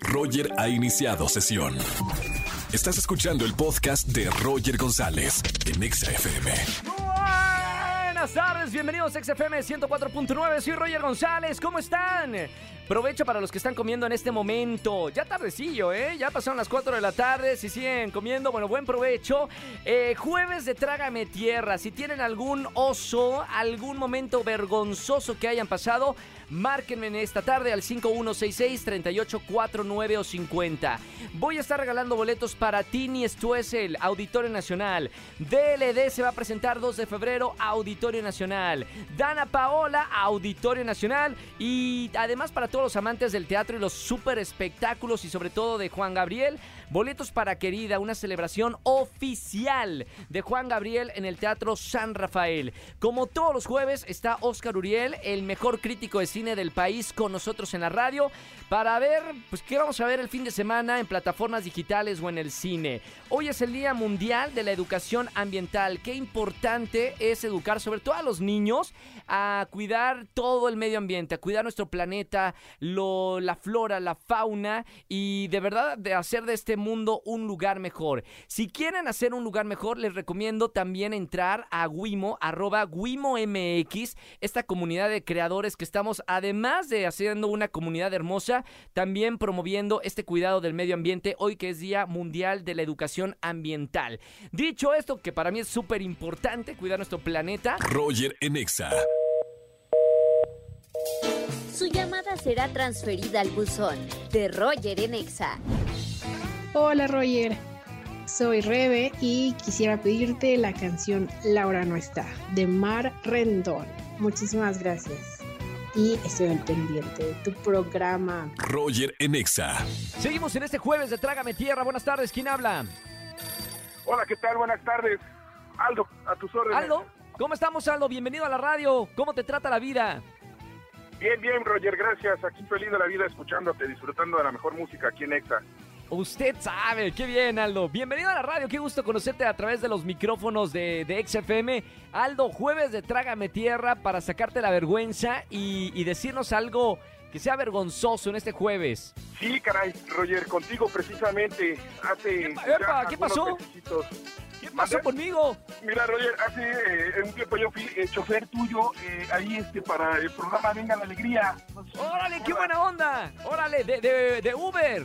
Roger ha iniciado sesión. Estás escuchando el podcast de Roger González en Exa FM. Buenas tardes, bienvenidos a XFM 104.9, soy Roger González, ¿cómo están? Provecho para los que están comiendo en este momento. Ya tardecillo, ¿eh? Ya pasaron las 4 de la tarde. Si siguen comiendo, bueno, buen provecho. Eh, jueves de Trágame Tierra. Si tienen algún oso, algún momento vergonzoso que hayan pasado, márquenme en esta tarde al 5166-3849 o 50. Voy a estar regalando boletos para Tini Stuessel, Auditorio Nacional. DLD se va a presentar 2 de febrero, Auditorio Nacional. Dana Paola, Auditorio Nacional. Y además para todos los amantes del teatro y los super espectáculos y sobre todo de Juan Gabriel, boletos para Querida, una celebración oficial de Juan Gabriel en el Teatro San Rafael. Como todos los jueves está Oscar Uriel, el mejor crítico de cine del país, con nosotros en la radio para ver pues qué vamos a ver el fin de semana en plataformas digitales o en el cine. Hoy es el Día Mundial de la Educación Ambiental. Qué importante es educar sobre todo a los niños a cuidar todo el medio ambiente, a cuidar nuestro planeta, la flora, la fauna y de verdad de hacer de este mundo un lugar mejor. Si quieren hacer un lugar mejor, les recomiendo también entrar a Wimo, arroba WimoMX, esta comunidad de creadores que estamos, además de haciendo una comunidad hermosa, también promoviendo este cuidado del medio ambiente hoy que es Día Mundial de la Educación Ambiental. Dicho esto, que para mí es súper importante cuidar nuestro planeta. Roger en Exa. Su llamada será transferida al buzón de Roger en Exa. Hola Roger, soy Rebe y quisiera pedirte la canción Laura no está de Mar Rendón. Muchísimas gracias. Y estoy al pendiente de tu programa. Roger en Exa. Seguimos en este jueves de Trágame Tierra. Buenas tardes, ¿quién habla? Hola, ¿qué tal? Buenas tardes. Aldo, a tus órdenes. Aldo, ¿cómo estamos Aldo? Bienvenido a la radio. ¿Cómo te trata la vida? Bien, bien, Roger, gracias. Aquí feliz de la vida escuchándote, disfrutando de la mejor música aquí en Exa. Usted sabe, qué bien Aldo. Bienvenido a la radio, qué gusto conocerte a través de los micrófonos de, de XFM. Aldo, jueves de Trágame Tierra para sacarte la vergüenza y, y decirnos algo que sea vergonzoso en este jueves. Sí, caray, Roger, contigo precisamente hace... Epa, ¿qué pasó? ¿Qué pasó conmigo? Mira, Roger, hace eh, un tiempo yo fui eh, chofer tuyo eh, ahí este para el programa Venga la Alegría. No sé si Órale, qué buena onda. Órale, de, de, de Uber.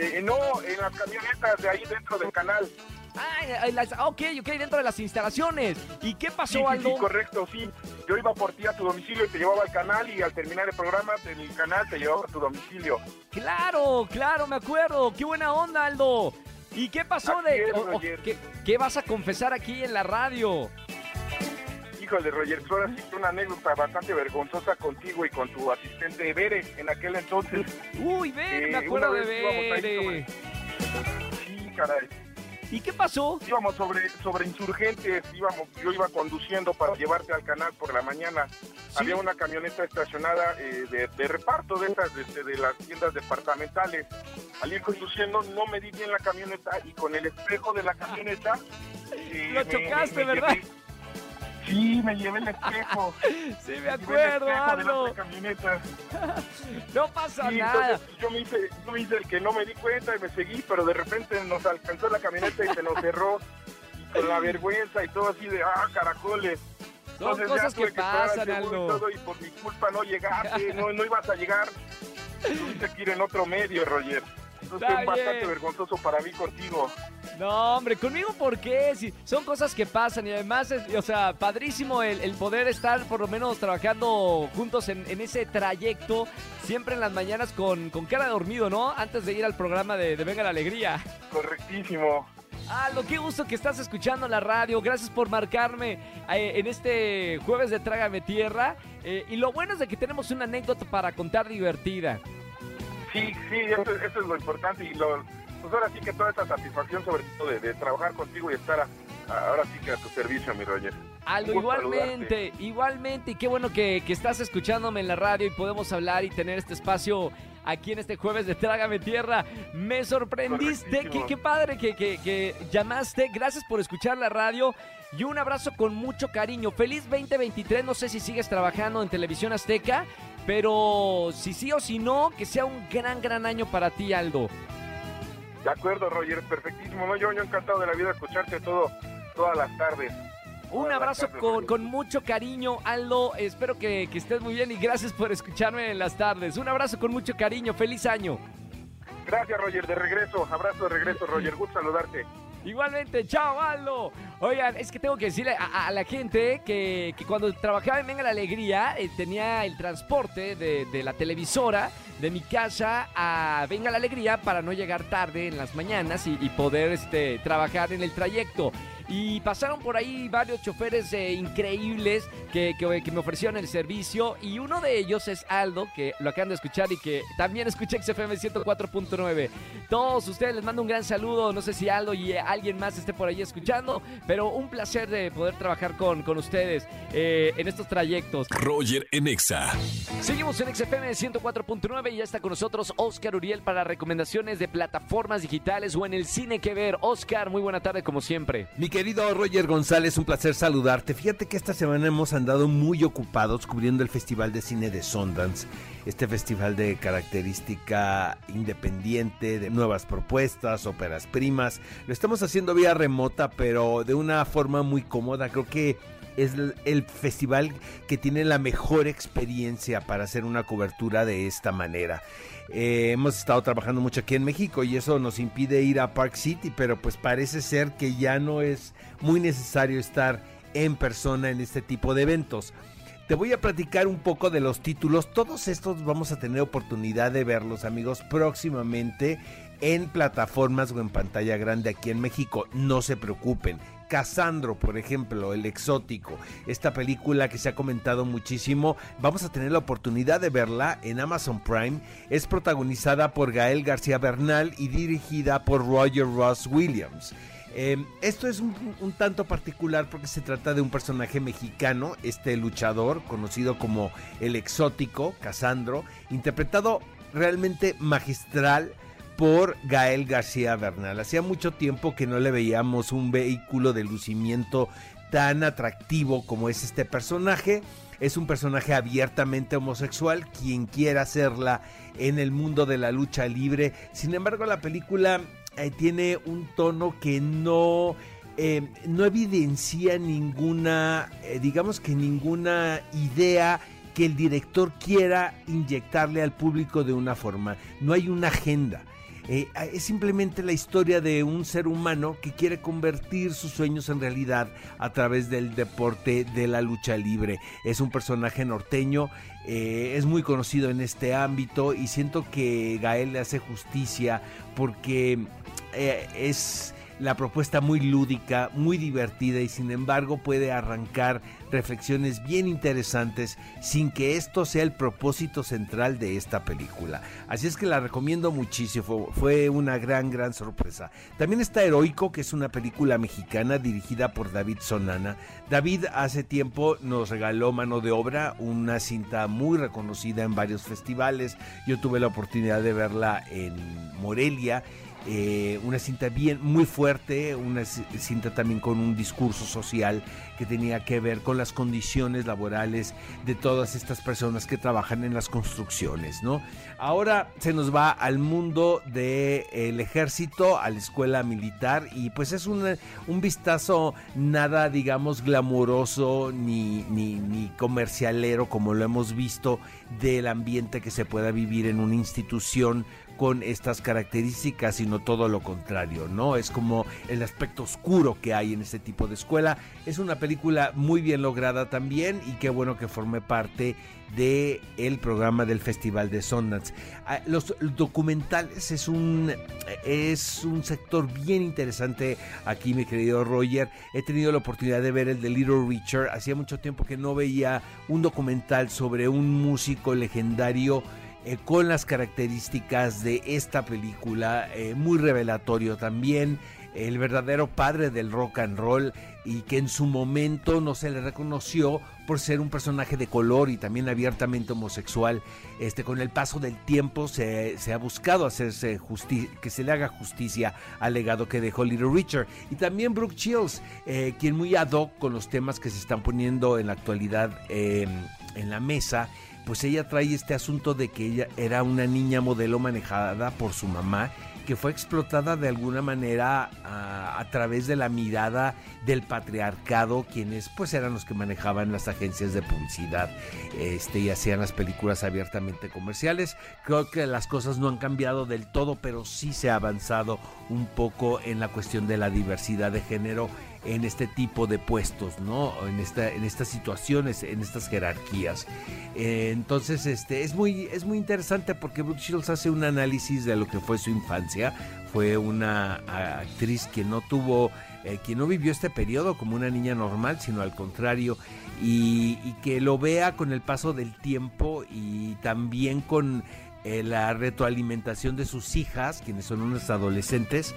Eh, no, en las camionetas de ahí dentro del canal. Ah, las- ok, ok, dentro de las instalaciones. ¿Y qué pasó, Sí, Aldo? sí, correcto, sí. Yo iba por ti a tu domicilio y te llevaba al canal y al terminar el programa del canal te llevaba a tu domicilio. Claro, claro, me acuerdo. Qué buena onda, Aldo. ¿Y qué pasó Así de es, o- o- Roger. ¿qué, qué vas a confesar aquí en la radio? Híjole, Roger, ahora sí una anécdota bastante vergonzosa contigo y con tu asistente Bere en aquel entonces. Uy, ven, Eh, me acuerdo de. Sí, caray. ¿Y qué pasó? Íbamos sobre, sobre insurgentes, íbamos, yo iba conduciendo para llevarte al canal por la mañana. Había una camioneta estacionada eh, de, de reparto de esas, de, de- las tiendas departamentales. Al ir conduciendo no me di bien la camioneta y con el espejo de la camioneta... eh, Lo me- chocaste, me ¿verdad? llevé- Sí, me llevé el espejo. Sí, me Llevé el acuerdo, espejo de la Aldo. otra camioneta. No pasa Sí, nada. entonces yo me, hice, yo me hice el que no me di cuenta y me seguí, pero de repente nos alcanzó la camioneta y se nos cerró y con la vergüenza y todo así de, ah, caracoles. Son Entonces cosas ya que al pasan, seguro y todo, y por mi culpa no llegaste, no, no ibas a llegar. Tuviste que ir en otro medio, Roger. Entonces Está fue bastante vergonzoso para mí contigo. No, hombre, conmigo ¿por qué? Si son cosas que pasan y además, es- o sea, padrísimo el, el poder estar por lo menos trabajando juntos en, en ese trayecto, siempre en las mañanas con, con cara de dormido, ¿no? Antes de ir al programa de, de Venga la Alegría. Correctísimo. Aldo, qué gusto que estás escuchando la radio. Gracias por marcarme eh, en este jueves de Trágame Tierra. Eh, y lo bueno es de que tenemos una anécdota para contar divertida. Sí, sí, eso, eso es lo importante y lo, pues ahora sí que toda esta satisfacción sobre todo de, de trabajar contigo y estar a- ahora sí que a tu servicio, mi Roger. Aldo, igualmente, igualmente. Y qué bueno que, que estás escuchándome en la radio y podemos hablar y tener este espacio aquí en este jueves de Trágame Tierra. Me sorprendiste, qué, qué padre que, que- que llamaste. Gracias por escuchar la radio y un abrazo con mucho cariño. Feliz 2023, no sé si sigues trabajando en Televisión Azteca, pero si sí o si no, que sea un gran, gran año para ti, Aldo. De acuerdo, Roger, perfectísimo. ¿no? Yo, yo encantado de la vida escucharte todo, todas las tardes. Un abrazo con, con, mucho cariño, Aldo. Espero que, que, estés muy bien y gracias por escucharme en las tardes. Un abrazo con mucho cariño. Feliz año. Gracias, Roger. De regreso. Abrazo de regreso, Roger. Gusto saludarte. Igualmente, chao, Aldo. Oigan, es que tengo que decirle a, la gente que, que, cuando trabajaba en Venga la Alegría eh, tenía el transporte de, de, la televisora de mi casa a Venga la Alegría para no llegar tarde en las mañanas y, y poder este, trabajar en el trayecto. Y pasaron por ahí varios choferes eh, increíbles que, que, que, me ofrecieron el servicio. Y uno de ellos es Aldo, que lo acaban de escuchar y que también escuché XFM 104.9. Todos ustedes les mando un gran saludo. No sé si Aldo y alguien más esté por ahí escuchando, pero un placer de poder trabajar con, con ustedes eh, en estos trayectos. Roger Enexa. Seguimos en XFM 104.9 y ya está con nosotros Oscar Uriel para recomendaciones de plataformas digitales o en el cine que ver. Oscar, muy buena tarde como siempre. Mi querido Roger González, un placer saludarte. Fíjate que esta semana hemos andado muy ocupados cubriendo el Festival de Cine de Sundance, este festival de característica independiente, de nuevas propuestas, óperas primas. Lo estamos haciendo vía remota, pero de una forma muy cómoda. Creo que es el festival que tiene la mejor experiencia para hacer una cobertura de esta manera. Eh, hemos estado trabajando mucho aquí en México y eso nos impide ir a Park City, pero pues parece ser que ya no es muy necesario estar en persona en este tipo de eventos. Te voy a platicar un poco de los títulos. Todos estos vamos a tener oportunidad de verlos, amigos, próximamente en plataformas o en pantalla grande aquí en México. No se preocupen. Casandro, por ejemplo, El Exótico, esta película que se ha comentado muchísimo, vamos a tener la oportunidad de verla en Amazon Prime. Es protagonizada por Gael García Bernal y dirigida por Roger Ross Williams. Eh, esto es un, un, tanto particular porque se trata de un personaje mexicano, este luchador conocido como el exótico, Casandro, interpretado realmente magistral por Gael García Bernal. Hacía mucho tiempo que no le veíamos un vehículo de lucimiento tan atractivo como es este personaje. Es un personaje abiertamente homosexual, quien quiera hacerla en el mundo de la lucha libre. Sin embargo, la película eh, tiene un tono que no, eh, no evidencia ninguna, eh, digamos que ninguna idea que el director quiera inyectarle al público de una forma. No hay una agenda. Eh, es simplemente la historia de un ser humano que quiere convertir sus sueños en realidad a través del deporte de la lucha libre. Es un personaje norteño, eh, es muy conocido en este ámbito y siento que Gael le hace justicia porque eh, es la propuesta muy lúdica, muy divertida y sin embargo puede arrancar reflexiones bien interesantes sin que esto sea el propósito central de esta película. Así es que la recomiendo muchísimo, fue una gran, gran sorpresa. También está Heroico, que es una película mexicana dirigida por David Sonana. David hace tiempo nos regaló Mano de Obra, una cinta muy reconocida en varios festivales. Yo tuve la oportunidad de verla en Morelia eh, una cinta bien muy fuerte, una cinta también con un discurso social que tenía que ver con las condiciones laborales de todas estas personas que trabajan en las construcciones, ¿no? Ahora se nos va al mundo del ejército, a la escuela militar y pues es un, un vistazo nada, digamos, glamoroso ni, ni, ni comercialero como lo hemos visto del ambiente que se pueda vivir en una institución con estas características, sino todo lo contrario, ¿no? Es como el aspecto oscuro que hay en este tipo de escuela. Es una película muy bien lograda también y qué bueno que forme parte de el programa del Festival de Sundance. Ah, los documentales es un es un sector bien interesante aquí, mi querido Roger. He tenido la oportunidad de ver el de Little Richard. Hacía mucho tiempo que no veía un documental sobre un músico legendario eh, con las características de esta película, eh, muy revelatorio también, el verdadero padre del rock and roll y que en su momento no se le reconoció por ser un personaje de color y también abiertamente homosexual. Este, con el paso del tiempo se, se ha buscado hacerse que se le haga justicia al legado que dejó Little Richard. Y también Brooke Chills, eh, quien muy ad hoc con los temas que se están poniendo en la actualidad en la mesa pues ella trae este asunto de que ella era una niña modelo manejada por su mamá que fue explotada de alguna manera a, a, través de la mirada del patriarcado, quienes pues eran los que manejaban las agencias de publicidad este, y hacían las películas abiertamente comerciales. Creo que las cosas no han cambiado del todo, pero sí se ha avanzado un poco en la cuestión de la diversidad de género en este tipo de puestos, ¿no? En, esta, en estas situaciones, en estas jerarquías. Eh, entonces, este, es muy, es muy interesante porque Brooke Shields hace un análisis de lo que fue su infancia. Fue una actriz que no tuvo, eh, que no vivió este periodo como una niña normal, sino al contrario, y, que lo vea con el paso del tiempo y también con eh, la retroalimentación de sus hijas, quienes son unas adolescentes,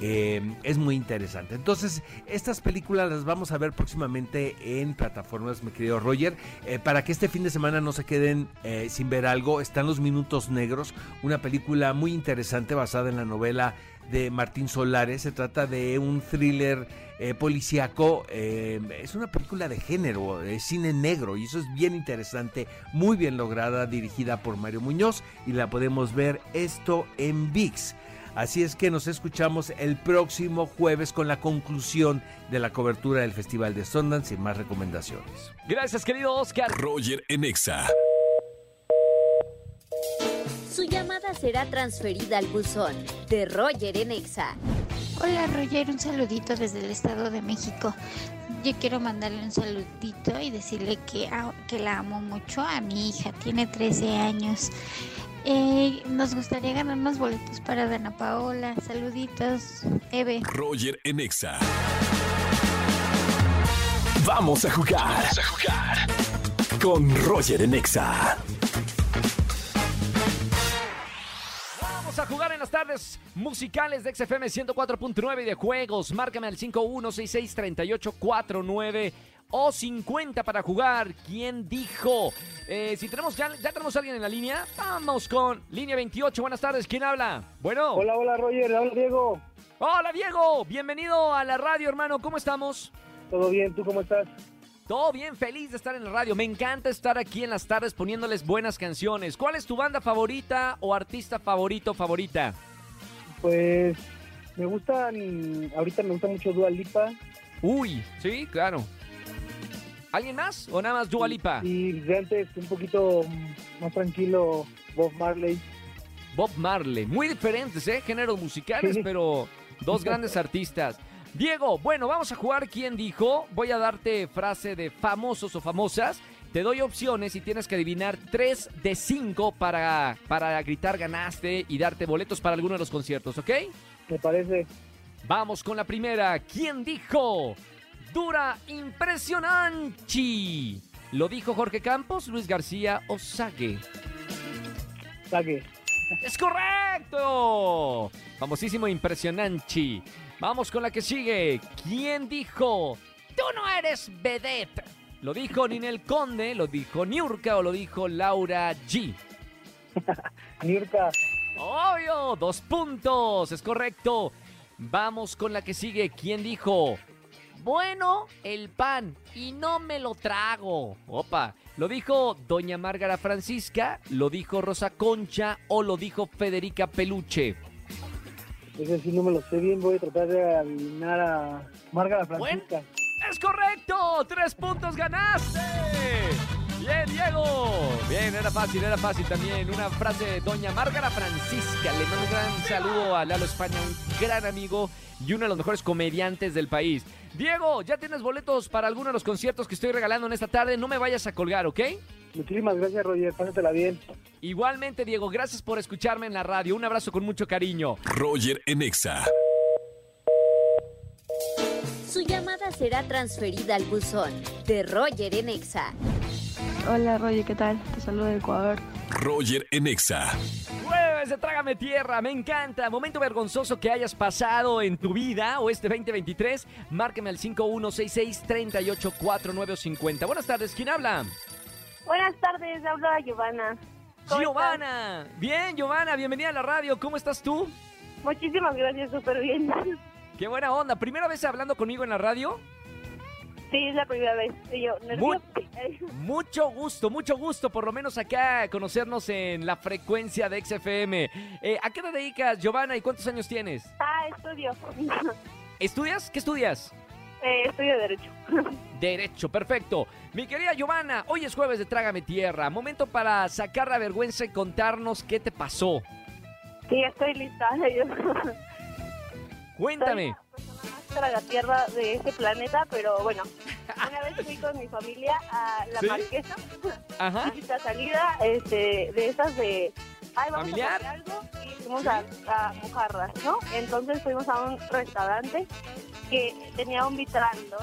eh, es muy interesante. Entonces, estas películas las vamos a ver próximamente en plataformas, mi querido Roger. Eh, para que este fin de semana no se queden eh, sin ver algo, están Los Minutos Negros, una película muy interesante basada en la novela de Martín Solares. Se trata de un thriller eh, policíaco. Es una película de género, es cine negro y eso es bien interesante, muy bien lograda, dirigida por Mario Muñoz y la podemos ver esto en VIX. Así es que nos escuchamos el próximo jueves con la conclusión de la cobertura del Festival de Sundance y más recomendaciones. Gracias, querido Oscar. Roger Enexa. Su llamada será transferida al buzón de Roger en Exa. Hola Roger, un saludito desde el Estado de México. Yo quiero mandarle un saludito y decirle que, que la amo mucho a mi hija, tiene 13 años. Eh, nos gustaría ganar unos boletos para Dana Paola. Saluditos, Eve. Roger Enexa. Vamos a jugar. Vamos a jugar. Con Roger Enexa. Vamos a jugar en las tardes musicales de XFM 104.9 y de juegos. Márcame al 51663849 o 50 para jugar. ¿Quién dijo? Eh, si tenemos ya, ya tenemos a alguien en la línea, vamos con línea 28. Buenas tardes, ¿quién habla? Bueno. Hola, hola Roger, hola Diego. Hola Diego, bienvenido a la radio, hermano. ¿Cómo estamos? Todo bien, ¿tú cómo estás? Todo bien, feliz de estar en la radio. Me encanta estar aquí en las tardes poniéndoles buenas canciones. ¿Cuál es tu banda favorita o artista favorito favorita? Pues me gustan, ahorita me gusta mucho Dua Lipa. Uy, sí, claro. ¿Alguien más o nada más Dua Lipa? Y de antes un poquito más tranquilo Bob Marley. Bob Marley, muy diferentes, ¿eh? Géneros musicales, Sí. pero dos grandes artistas. Diego, bueno, vamos a jugar ¿Quién dijo? Voy a darte frase de famosos o famosas. Te doy opciones y tienes que adivinar tres de cinco para, para gritar ganaste y darte boletos para alguno de los conciertos, ¿ok? Me parece. Vamos con la primera. ¿Quién dijo? Dura impresionante. ¿Lo dijo Jorge Campos, Luis García o Sague? Saque. ¡Es correcto! Famosísimo impresionante. Vamos con la que sigue. ¿Quién dijo? Tú no eres vedette. ¿Lo dijo Ninel Conde, lo dijo Niurka o lo dijo Laura G? Niurka. Obvio, dos puntos, es correcto. Vamos con la que sigue. ¿Quién dijo? Bueno, el pan y no me lo trago. Opa, ¿lo dijo Doña Márgara Francisca? ¿Lo dijo Rosa Concha o lo dijo Federica Peluche? Ese sí no me lo sé bien, voy a tratar de adivinar a Márgara Francisca. ¡Es correcto! ¡Tres puntos ganaste! Bien, Diego. Bien, era fácil, era fácil también. Una frase de Doña Márgara Francisca. Le mando un gran saludo a Lalo España, un gran amigo y uno de los mejores comediantes del país. Diego, ya tienes boletos para alguno de los conciertos que estoy regalando en esta tarde. No me vayas a colgar, ¿ok? Muchísimas gracias, Roger. Pásatela bien. Igualmente, Diego, gracias por escucharme en la radio. Un abrazo con mucho cariño. Roger Enexa. Su llamada será transferida al buzón de Roger en Exa. Hola Roger, ¿qué tal? Te saludo de Ecuador. Roger Enexa. Jueves de Trágame Tierra, me encanta. Momento vergonzoso que hayas pasado en tu vida o este 2023. Márqueme al 5166-384950. Buenas tardes, ¿quién habla? Buenas tardes, habla Giovanna. ¿Cómo Giovanna. Bien, Giovanna, bienvenida a la radio. ¿Cómo estás tú? Muchísimas gracias, súper bien. Qué buena onda. ¿Primera vez hablando conmigo en la radio? Sí, es la primera vez. Yo. Mucho gusto, mucho gusto, por lo menos acá conocernos en la frecuencia de XFM. Eh, ¿A qué te dedicas, Giovanna, y cuántos años tienes? Ah, estudio. ¿Estudias? ¿Qué estudias? Eh, estudio Derecho. Derecho, perfecto. Mi querida Giovanna, hoy es jueves de Trágame Tierra. Momento para sacar la vergüenza y contarnos qué te pasó. Sí, estoy lista. Yo Cuéntame. soy la tierra de este planeta, pero bueno, fui con mi familia a La ¿Sí? Marquesa, Ajá. visita salida este, de esas de... Ay, vamos ¿Familiar? a comer algo y fuimos a, a mojarras, ¿no? Entonces fuimos a un restaurante que tenía un vitral, ¿no?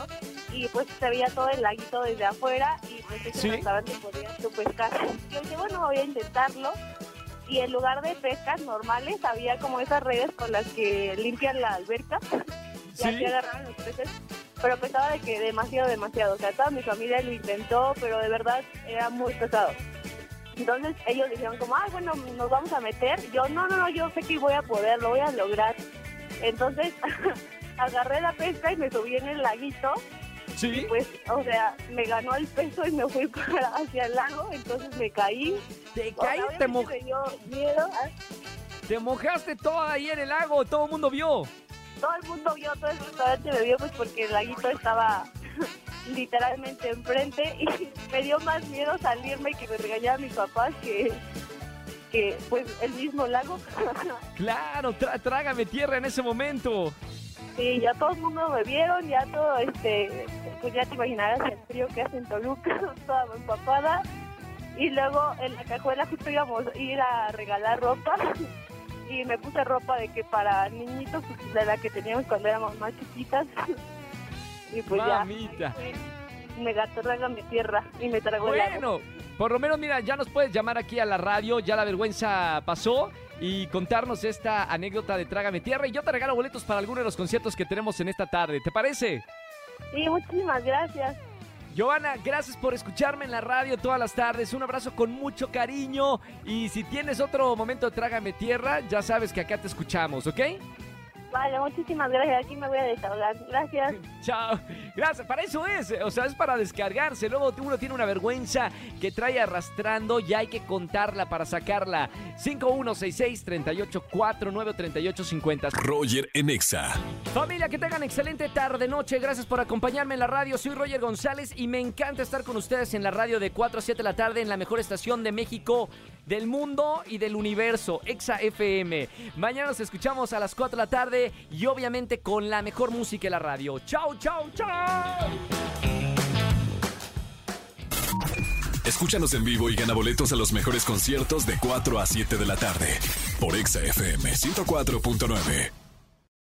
Y pues se veía todo el laguito desde afuera y pues ese ¿Sí? restaurante podías tú pescar. Yo dije, bueno, voy a intentarlo. Y en lugar de pescas normales, había como esas redes con las que limpian la alberca. Y ¿Sí? así agarraban los peces. Pero pesaba de que demasiado, demasiado. O sea, toda mi familia lo intentó, pero de verdad era muy pesado. Entonces ellos dijeron como, ah, bueno, nos vamos a meter. Yo, no, no, no, yo sé que voy a poder, lo voy a lograr. Entonces agarré la pesca y me subí en el laguito. Sí. Pues, o sea, me ganó el peso y me fui para hacia el lago. Entonces me caí. Te caíste, te, obviamente mo- me dio miedo. ¿ah? te mojaste toda ahí en el lago, todo el mundo vio. Todo el mundo vio, todo el restaurante me vio, pues porque el laguito estaba literalmente enfrente y me dio más miedo salirme y que me regañaran mis papás que, que pues el mismo lago. Claro, trágame tierra en ese momento. Sí, ya todo el mundo me vieron, ya todo, este, pues ya te imaginarás el frío que hace en Toluca, toda empapada. Y luego en la cajuela justo íbamos a ir a regalar ropa y me puse ropa de que para niñitos, pues, de la que teníamos cuando éramos más chiquitas. Y pues Mamita. ya, me gato traga mi tierra y me tragó el. Bueno, por lo menos, mira, ya nos puedes llamar aquí a la radio, ya la vergüenza pasó y contarnos esta anécdota de Trágame Tierra y yo te regalo boletos para alguno de los conciertos que tenemos en esta tarde. ¿Te parece? Sí, muchísimas gracias. Giovanna, gracias por escucharme en la radio todas las tardes. Un abrazo con mucho cariño. Y si tienes otro momento Trágame Tierra, ya sabes que acá te escuchamos, ¿ok? Vale, muchísimas gracias. Aquí me voy a desahogar. Gracias. Chao. Gracias. Para eso es. O sea, es para descargarse. Luego uno tiene una vergüenza que trae arrastrando y hay que contarla para sacarla. 5166-3849-3850. Roger en Exa. Familia, que tengan excelente tarde, noche. Gracias por acompañarme en la radio. Soy Roger González y me encanta estar con ustedes en la radio de 4 a 7 de la tarde en la mejor estación de México, del mundo y del universo, Exa FM. Mañana nos escuchamos a las 4 de la tarde y obviamente con la mejor música en la radio. Chao, chao, chao. Escúchanos en vivo y gana boletos a los mejores conciertos de 4 a 7 de la tarde por Exa FM 104.9.